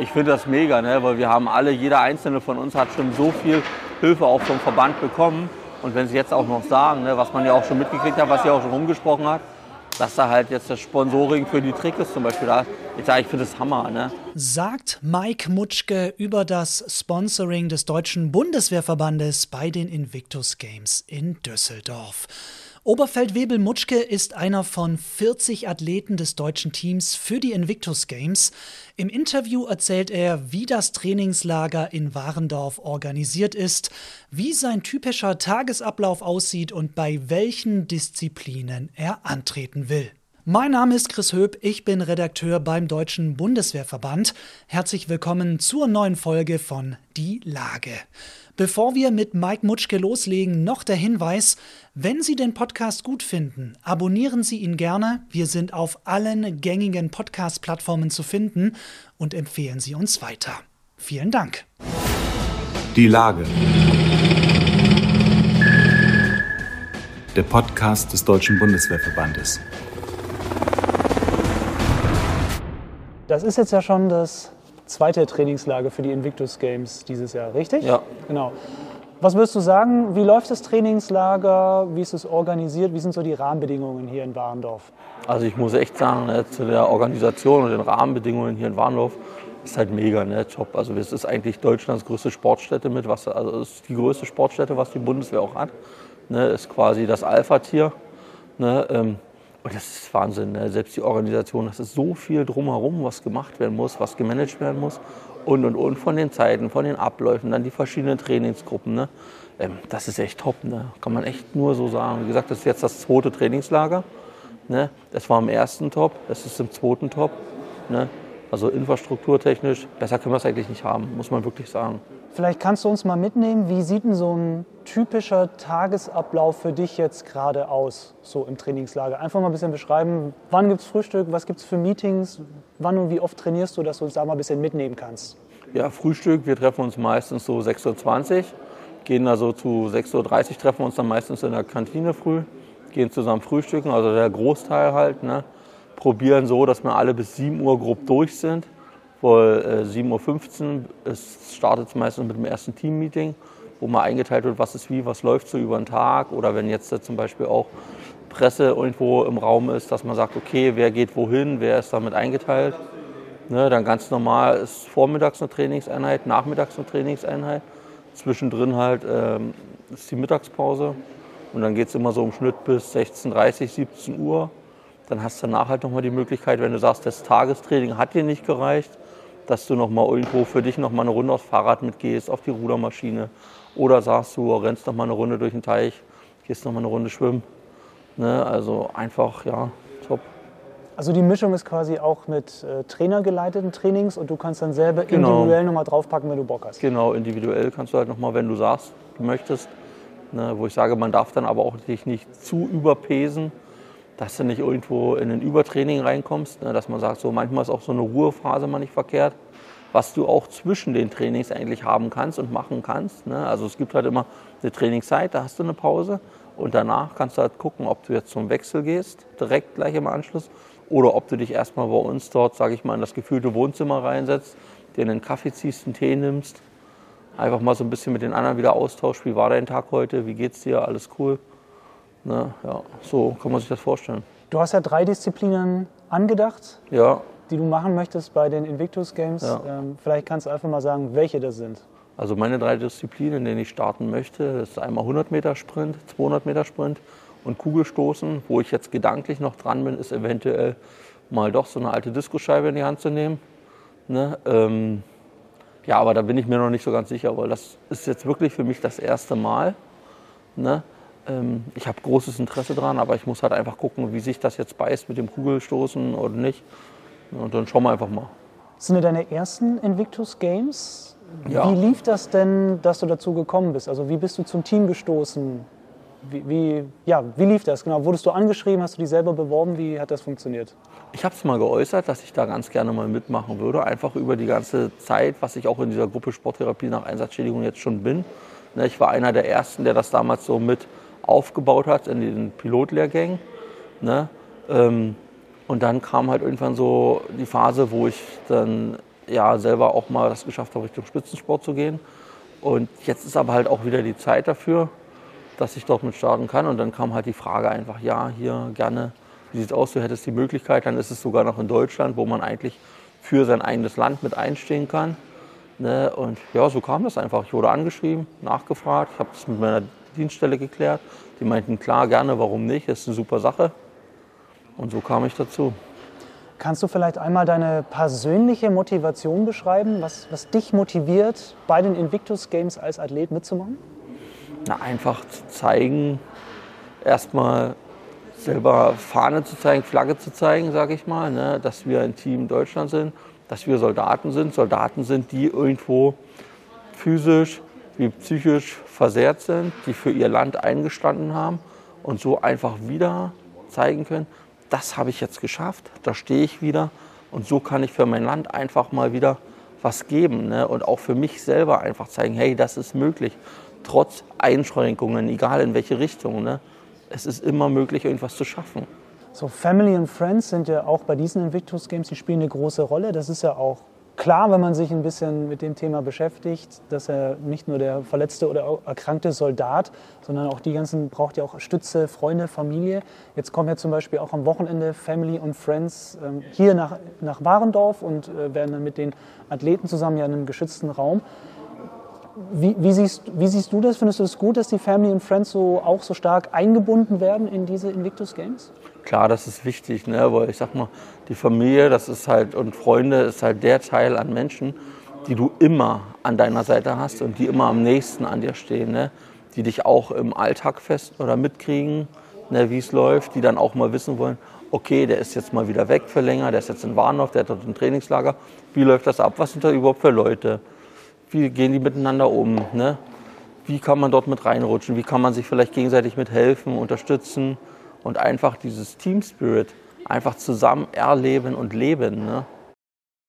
Ich finde das mega, ne? weil wir haben alle, jeder einzelne von uns hat schon so viel Hilfe auch vom Verband bekommen. Und wenn Sie jetzt auch noch sagen, ne, was man ja auch schon mitgekriegt hat, was Sie auch schon rumgesprochen hat, dass da halt jetzt das Sponsoring für die Trikots zum Beispiel da ist. Ich sage, ich finde das Hammer. Ne? Sagt Mike Mutschke über das Sponsoring des Deutschen Bundeswehrverbandes bei den Invictus Games in Düsseldorf. Oberfeldwebel Mutschke ist einer von 40 Athleten des deutschen Teams für die Invictus Games. Im Interview erzählt er, wie das Trainingslager in Warendorf organisiert ist, wie sein typischer Tagesablauf aussieht und bei welchen Disziplinen er antreten will. Mein Name ist Chris Höp, ich bin Redakteur beim Deutschen Bundeswehrverband. Herzlich willkommen zur neuen Folge von Die Lage. Bevor wir mit Mike Mutschke loslegen, noch der Hinweis, wenn Sie den Podcast gut finden, abonnieren Sie ihn gerne. Wir sind auf allen gängigen Podcast-Plattformen zu finden und empfehlen Sie uns weiter. Vielen Dank. Die Lage. Der Podcast des Deutschen Bundeswehrverbandes. Das ist jetzt ja schon das zweite Trainingslager für die Invictus Games dieses Jahr, richtig? Ja. Genau. Was würdest du sagen, wie läuft das Trainingslager, wie ist es organisiert, wie sind so die Rahmenbedingungen hier in Warendorf? Also ich muss echt sagen, ne, zu der Organisation und den Rahmenbedingungen hier in Warendorf ist halt mega, ne, top. Also es ist eigentlich Deutschlands größte Sportstätte mit, was, also es ist die größte Sportstätte, was die Bundeswehr auch hat. Ne, ist quasi das Alpha-Tier. Ne, ähm, und das ist Wahnsinn. Ne? Selbst die Organisation, das ist so viel drumherum, was gemacht werden muss, was gemanagt werden muss. Und, und, und von den Zeiten, von den Abläufen, dann die verschiedenen Trainingsgruppen. Ne? Ähm, das ist echt top. Ne? Kann man echt nur so sagen. Wie gesagt, das ist jetzt das zweite Trainingslager. Ne? Das war im ersten Top, das ist im zweiten Top. Ne? Also infrastrukturtechnisch, besser können wir es eigentlich nicht haben, muss man wirklich sagen. Vielleicht kannst du uns mal mitnehmen, wie sieht denn so ein typischer Tagesablauf für dich jetzt gerade aus, so im Trainingslager? Einfach mal ein bisschen beschreiben, wann gibt es Frühstück, was gibt es für Meetings, wann und wie oft trainierst du, dass du uns da mal ein bisschen mitnehmen kannst? Ja, Frühstück, wir treffen uns meistens so 6.20 Uhr, gehen also zu 6.30 Uhr, treffen uns dann meistens in der Kantine früh, gehen zusammen frühstücken, also der Großteil halt. Ne? probieren so, dass wir alle bis 7 Uhr grob durch sind. Äh, 7.15 Uhr es startet meistens mit dem ersten Team-Meeting, wo mal eingeteilt wird, was ist wie, was läuft so über den Tag. Oder wenn jetzt äh, zum Beispiel auch Presse irgendwo im Raum ist, dass man sagt, okay, wer geht wohin, wer ist damit eingeteilt. Ne, dann ganz normal ist vormittags eine Trainingseinheit, nachmittags eine Trainingseinheit. Zwischendrin halt ähm, ist die Mittagspause. Und dann geht es immer so im Schnitt bis 16.30, 17 Uhr. Dann hast du danach halt nochmal die Möglichkeit, wenn du sagst, das Tagestraining hat dir nicht gereicht, dass du nochmal irgendwo für dich nochmal eine Runde aufs Fahrrad mitgehst, auf die Rudermaschine. Oder sagst du, rennst nochmal eine Runde durch den Teich, gehst nochmal eine Runde schwimmen. Ne? Also einfach, ja, top. Also die Mischung ist quasi auch mit äh, trainergeleiteten Trainings und du kannst dann selber genau. individuell nochmal draufpacken, wenn du Bock hast. Genau, individuell kannst du halt nochmal, wenn du sagst, du möchtest. Ne? Wo ich sage, man darf dann aber auch dich nicht zu überpesen dass du nicht irgendwo in ein Übertraining reinkommst, ne, dass man sagt, so manchmal ist auch so eine Ruhephase mal nicht verkehrt, was du auch zwischen den Trainings eigentlich haben kannst und machen kannst. Ne? Also es gibt halt immer eine Trainingszeit, da hast du eine Pause und danach kannst du halt gucken, ob du jetzt zum Wechsel gehst, direkt gleich im Anschluss, oder ob du dich erstmal bei uns dort, sage ich mal, in das gefühlte Wohnzimmer reinsetzt, dir einen Kaffee ziehst, einen Tee nimmst, einfach mal so ein bisschen mit den anderen wieder austauschst, wie war dein Tag heute, wie geht's dir, alles cool. Ne, ja, so kann man sich das vorstellen. Du hast ja drei Disziplinen angedacht, ja. die du machen möchtest bei den Invictus Games. Ja. Ähm, vielleicht kannst du einfach mal sagen, welche das sind. Also meine drei Disziplinen, in denen ich starten möchte, das ist einmal 100 Meter Sprint, 200 Meter Sprint und Kugelstoßen. Wo ich jetzt gedanklich noch dran bin, ist eventuell mal doch so eine alte Diskoscheibe in die Hand zu nehmen. Ne? Ähm, ja, aber da bin ich mir noch nicht so ganz sicher, weil das ist jetzt wirklich für mich das erste Mal. Ne? Ähm, ich habe großes Interesse daran, aber ich muss halt einfach gucken, wie sich das jetzt beißt mit dem Kugelstoßen oder nicht. Und dann schauen wir einfach mal. Sind das deine ersten Invictus Games? Ja. Wie lief das denn, dass du dazu gekommen bist? Also wie bist du zum Team gestoßen? Wie, wie, ja, wie lief das genau? Wurdest du angeschrieben? Hast du dich selber beworben? Wie hat das funktioniert? Ich habe es mal geäußert, dass ich da ganz gerne mal mitmachen würde. Einfach über die ganze Zeit, was ich auch in dieser Gruppe Sporttherapie nach Einsatzschädigung jetzt schon bin. Ne, ich war einer der Ersten, der das damals so mit aufgebaut hat in den Pilotlehrgängen. Ne? Ähm, und dann kam halt irgendwann so die Phase, wo ich dann ja selber auch mal das geschafft habe, Richtung Spitzensport zu gehen. Und jetzt ist aber halt auch wieder die Zeit dafür, dass ich dort mit starten kann. Und dann kam halt die Frage einfach, ja, hier gerne, wie sieht es aus, du hättest die Möglichkeit, dann ist es sogar noch in Deutschland, wo man eigentlich für sein eigenes Land mit einstehen kann. Ne? Und ja, so kam das einfach. Ich wurde angeschrieben, nachgefragt, ich habe das mit meiner Dienststelle geklärt. Die meinten, klar, gerne, warum nicht, das ist eine super Sache. Und so kam ich dazu. Kannst du vielleicht einmal deine persönliche Motivation beschreiben, was, was dich motiviert, bei den Invictus Games als Athlet mitzumachen? Na, einfach zu zeigen, erstmal selber Fahne zu zeigen, Flagge zu zeigen, sage ich mal, ne, dass wir ein Team Deutschland sind, dass wir Soldaten sind. Soldaten sind, die irgendwo physisch wie psychisch versehrt sind, die für ihr Land eingestanden haben und so einfach wieder zeigen können, das habe ich jetzt geschafft, da stehe ich wieder und so kann ich für mein Land einfach mal wieder was geben ne? und auch für mich selber einfach zeigen, hey, das ist möglich, trotz Einschränkungen, egal in welche Richtung. Ne? Es ist immer möglich, irgendwas zu schaffen. So Family and Friends sind ja auch bei diesen Invictus Games, die spielen eine große Rolle. Das ist ja auch klar, wenn man sich ein bisschen mit dem Thema beschäftigt, dass er nicht nur der verletzte oder erkrankte Soldat, sondern auch die ganzen braucht ja auch Stütze, Freunde, Familie. Jetzt kommen ja zum Beispiel auch am Wochenende Family und Friends ähm, hier nach, nach Warendorf und äh, werden dann mit den Athleten zusammen ja in einem geschützten Raum. Wie, wie, siehst, wie siehst du das? Findest du es das gut, dass die Family und Friends so, auch so stark eingebunden werden in diese Invictus Games? Klar, das ist wichtig, ne? weil ich sag mal, die Familie, das ist halt und Freunde ist halt der Teil an Menschen, die du immer an deiner Seite hast und die immer am nächsten an dir stehen, ne? die dich auch im Alltag fest oder mitkriegen, ne, wie es läuft, die dann auch mal wissen wollen, okay, der ist jetzt mal wieder weg für länger, der ist jetzt in Warnow, der hat dort ein Trainingslager, wie läuft das ab, was sind da überhaupt für Leute? wie gehen die miteinander um, ne? wie kann man dort mit reinrutschen, wie kann man sich vielleicht gegenseitig mit helfen, unterstützen und einfach dieses Team Spirit einfach zusammen erleben und leben. Ne?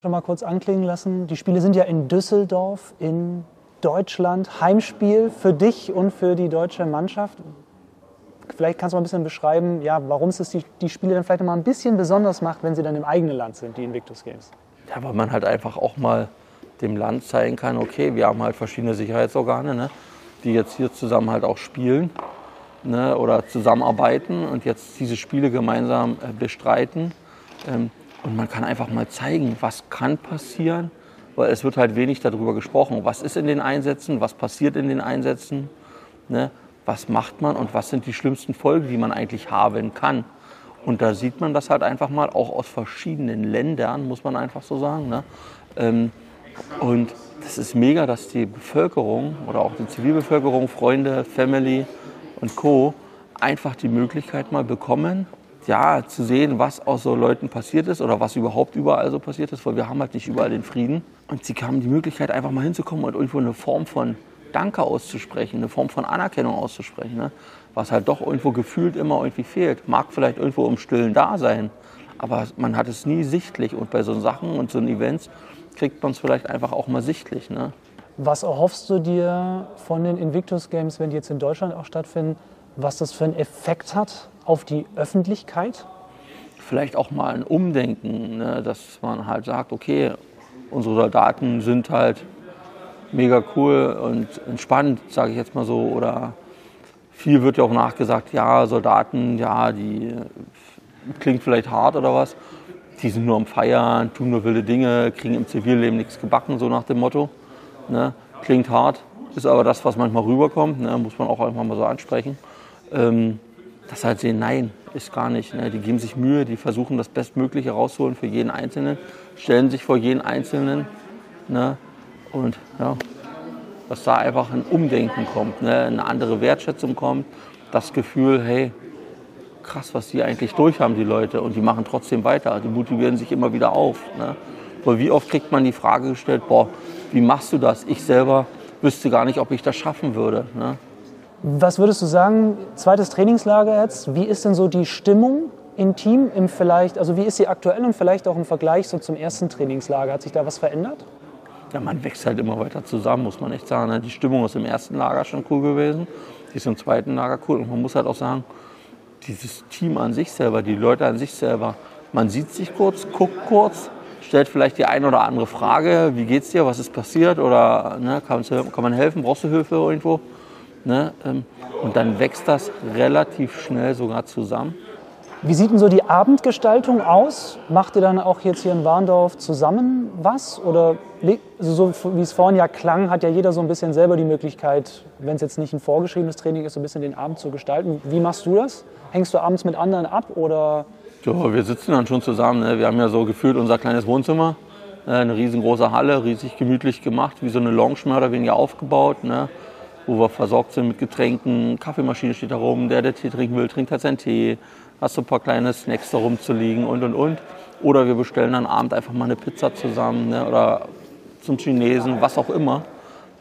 Schon mal kurz anklingen lassen, die Spiele sind ja in Düsseldorf in Deutschland, Heimspiel für dich und für die deutsche Mannschaft. Vielleicht kannst du mal ein bisschen beschreiben, ja, warum es die, die Spiele dann vielleicht noch mal ein bisschen besonders macht, wenn sie dann im eigenen Land sind, die Invictus Games. Ja, weil man halt einfach auch mal dem Land zeigen kann, okay, wir haben halt verschiedene Sicherheitsorgane, ne, die jetzt hier zusammen halt auch spielen ne, oder zusammenarbeiten und jetzt diese Spiele gemeinsam äh, bestreiten. Ähm, und man kann einfach mal zeigen, was kann passieren, weil es wird halt wenig darüber gesprochen. Was ist in den Einsätzen, was passiert in den Einsätzen, ne, was macht man und was sind die schlimmsten Folgen, die man eigentlich haben kann. Und da sieht man das halt einfach mal, auch aus verschiedenen Ländern, muss man einfach so sagen. Ne? Ähm, und das ist mega, dass die Bevölkerung oder auch die Zivilbevölkerung, Freunde, Family und Co. einfach die Möglichkeit mal bekommen, ja, zu sehen, was aus so Leuten passiert ist oder was überhaupt überall so passiert ist, weil wir haben halt nicht überall den Frieden. Und sie haben die Möglichkeit, einfach mal hinzukommen und irgendwo eine Form von Danke auszusprechen, eine Form von Anerkennung auszusprechen, ne? was halt doch irgendwo gefühlt immer irgendwie fehlt. Mag vielleicht irgendwo im Stillen da sein, aber man hat es nie sichtlich. Und bei so Sachen und so Events kriegt man es vielleicht einfach auch mal sichtlich. Ne? Was erhoffst du dir von den Invictus Games, wenn die jetzt in Deutschland auch stattfinden, was das für einen Effekt hat auf die Öffentlichkeit? Vielleicht auch mal ein Umdenken, ne? dass man halt sagt, okay, unsere Soldaten sind halt mega cool und entspannt, sage ich jetzt mal so. Oder viel wird ja auch nachgesagt, ja, Soldaten, ja, die klingt vielleicht hart oder was die sind nur am Feiern, tun nur wilde Dinge, kriegen im Zivilleben nichts gebacken, so nach dem Motto. Ne? Klingt hart, ist aber das, was manchmal rüberkommt, ne? muss man auch einfach mal so ansprechen. Ähm, das halt sehen, nein, ist gar nicht. Ne? Die geben sich Mühe, die versuchen das Bestmögliche rauszuholen für jeden Einzelnen, stellen sich vor jeden Einzelnen. Ne? Und ja, dass da einfach ein Umdenken kommt, ne? eine andere Wertschätzung kommt, das Gefühl, hey, krass, was die eigentlich durch haben, die Leute. Und die machen trotzdem weiter. Die motivieren sich immer wieder auf. Ne? Weil wie oft kriegt man die Frage gestellt, boah, wie machst du das? Ich selber wüsste gar nicht, ob ich das schaffen würde. Ne? Was würdest du sagen, zweites Trainingslager jetzt, wie ist denn so die Stimmung im Team, im vielleicht, also wie ist sie aktuell und vielleicht auch im Vergleich so zum ersten Trainingslager? Hat sich da was verändert? Ja, man wächst halt immer weiter zusammen, muss man echt sagen. Ne? Die Stimmung ist im ersten Lager schon cool gewesen, die ist im zweiten Lager cool. Und man muss halt auch sagen, dieses Team an sich selber, die Leute an sich selber, man sieht sich kurz, guckt kurz, stellt vielleicht die eine oder andere Frage, wie geht's dir, was ist passiert oder ne, kann, kann, man helfen, brauchst du Hilfe irgendwo? Ne? Ähm, und dann wächst das relativ schnell sogar zusammen. Wie sieht denn so die Abendgestaltung aus? Macht ihr dann auch jetzt hier in Warndorf zusammen was? Oder also so wie es vorhin ja klang, hat ja jeder so ein bisschen selber die Möglichkeit, wenn es jetzt nicht ein vorgeschriebenes Training ist, so ein bisschen den Abend zu gestalten. Wie machst du das? Hängst du abends mit anderen ab oder? Ja, wir sitzen dann schon zusammen. Ne? Wir haben ja so gefühlt unser kleines Wohnzimmer, äh, eine riesengroße Halle, riesig gemütlich gemacht, wie so eine Lounge mehr oder weniger aufgebaut. Ne? wo wir versorgt sind mit Getränken. Kaffeemaschine steht da rum. Der, der Tee trinken will, trinkt halt seinen Tee. Hast so ein paar kleine Snacks da rumzuliegen und und und. Oder wir bestellen dann abend einfach mal eine Pizza zusammen ne? oder zum Chinesen, was auch immer.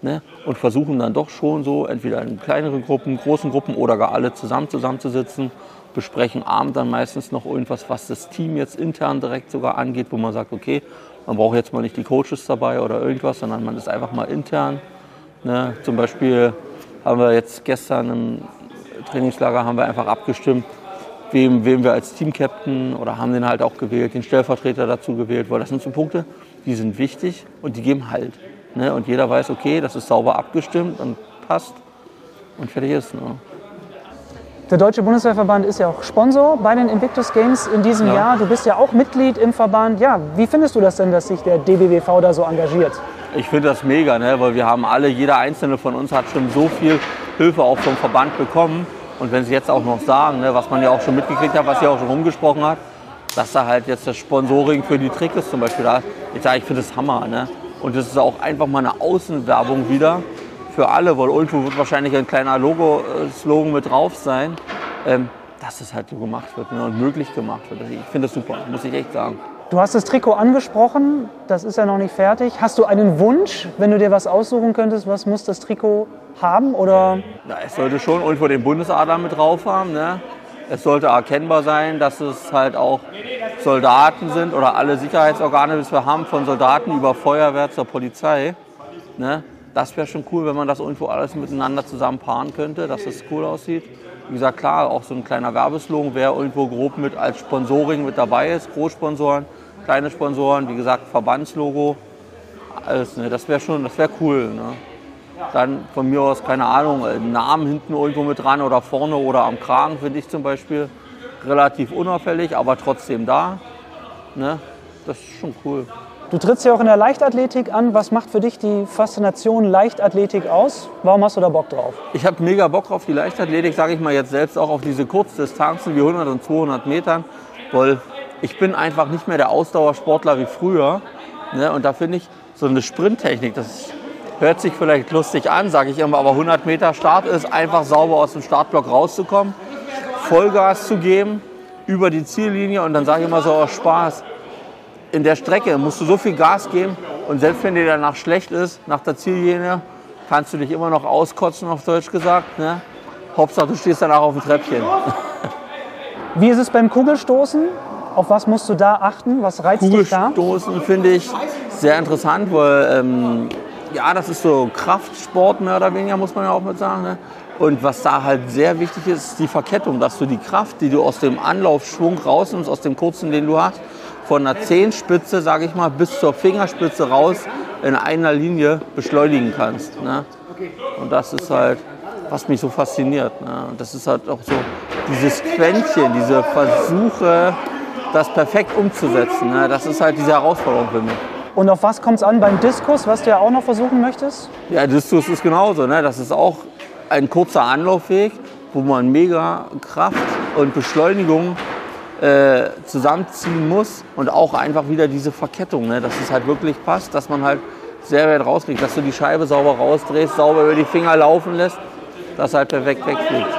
Ne? Und versuchen dann doch schon so, entweder in kleineren Gruppen, großen Gruppen oder gar alle zusammen zusammenzusitzen. Besprechen abend dann meistens noch irgendwas, was das Team jetzt intern direkt sogar angeht, wo man sagt, okay, man braucht jetzt mal nicht die Coaches dabei oder irgendwas, sondern man ist einfach mal intern Ne? Zum Beispiel haben wir jetzt gestern im Trainingslager haben wir einfach abgestimmt, wem, wem wir als Team-Captain oder haben den halt auch gewählt, den Stellvertreter dazu gewählt, weil das sind so Punkte, die sind wichtig und die geben Halt. Ne? Und jeder weiß, okay, das ist sauber abgestimmt und passt und fertig ist. Ne? Der Deutsche Bundeswehrverband ist ja auch Sponsor bei den Invictus Games in diesem ja. Jahr. Du bist ja auch Mitglied im Verband. Ja, wie findest du das denn, dass sich der DBWV da so engagiert? Ich finde das mega, ne? weil wir haben alle, jeder einzelne von uns hat schon so viel Hilfe auch vom Verband bekommen. Und wenn Sie jetzt auch noch sagen, ne, was man ja auch schon mitgekriegt hat, was Sie auch schon rumgesprochen hat, dass da halt jetzt das Sponsoring für die Trikots zum Beispiel da, ich sage, ich finde das Hammer. Ne? Und das ist auch einfach mal eine Außenwerbung wieder für alle, weil irgendwo wird wahrscheinlich ein kleiner Logo-Slogan mit drauf sein, ähm, dass es halt so gemacht wird ne, und möglich gemacht wird. Ich finde das super, muss ich echt sagen. Du hast das Trikot angesprochen, das ist ja noch nicht fertig. Hast du einen Wunsch, wenn du dir was aussuchen könntest, was muss das Trikot haben? Oder? Ja, es sollte schon irgendwo den Bundesadler mit drauf haben. Ne? Es sollte erkennbar sein, dass es halt auch Soldaten sind oder alle Sicherheitsorgane, die wir haben, von Soldaten über Feuerwehr zur Polizei. Ne? Das wäre schon cool, wenn man das irgendwo alles miteinander zusammen paaren könnte, dass es cool aussieht. Wie gesagt, klar, auch so ein kleiner Werbeslogan, wer irgendwo grob mit als Sponsoring mit dabei ist, Großsponsoren kleine Sponsoren, wie gesagt, Verbandslogo, alles. Ne? Das wäre schon, das wäre cool. Ne? Dann von mir aus, keine Ahnung, einen Namen hinten irgendwo mit dran oder vorne oder am Kragen, finde ich zum Beispiel relativ unauffällig, aber trotzdem da. Ne? Das ist schon cool. Du trittst ja auch in der Leichtathletik an. Was macht für dich die Faszination Leichtathletik aus? Warum hast du da Bock drauf? Ich habe mega Bock auf die Leichtathletik, sage ich mal jetzt selbst auch auf diese Kurzdistanzen wie 100 und 200 Metern, weil ich bin einfach nicht mehr der Ausdauersportler wie früher. Ne? Und da finde ich so eine Sprinttechnik, das hört sich vielleicht lustig an, sage ich immer, aber 100 Meter Start ist einfach sauber aus dem Startblock rauszukommen, Vollgas zu geben über die Ziellinie und dann sage ich immer so aus Spaß, in der Strecke musst du so viel Gas geben und selbst wenn dir danach schlecht ist, nach der Ziellinie, kannst du dich immer noch auskotzen, auf Deutsch gesagt. Ne? Hauptsache, du stehst danach auf dem Treppchen. Wie ist es beim Kugelstoßen? Auf was musst du da achten? Was reizt dich da? Kugelstoßen finde ich sehr interessant, weil ähm, ja, das ist so Kraftsport mehr oder weniger, muss man ja auch mit sagen. Ne? Und was da halt sehr wichtig ist, ist die Verkettung, dass du die Kraft, die du aus dem Anlaufschwung rausnimmst, aus dem kurzen, den du hast, von der Zehenspitze, sage ich mal, bis zur Fingerspitze raus in einer Linie beschleunigen kannst. Ne? Und das ist halt, was mich so fasziniert. Ne? Und das ist halt auch so dieses Quäntchen, diese Versuche, das perfekt umzusetzen. Ne? Das ist halt diese Herausforderung für mich. Und auf was kommt es an beim Diskus, was du ja auch noch versuchen möchtest? Ja, Diskus ist genauso. Ne? Das ist auch ein kurzer Anlaufweg, wo man mega Kraft und Beschleunigung äh, zusammenziehen muss und auch einfach wieder diese Verkettung, ne? dass es halt wirklich passt, dass man halt sehr weit rauskriegt, dass du die Scheibe sauber rausdrehst, sauber über die Finger laufen lässt, dass halt perfekt wegfliegt.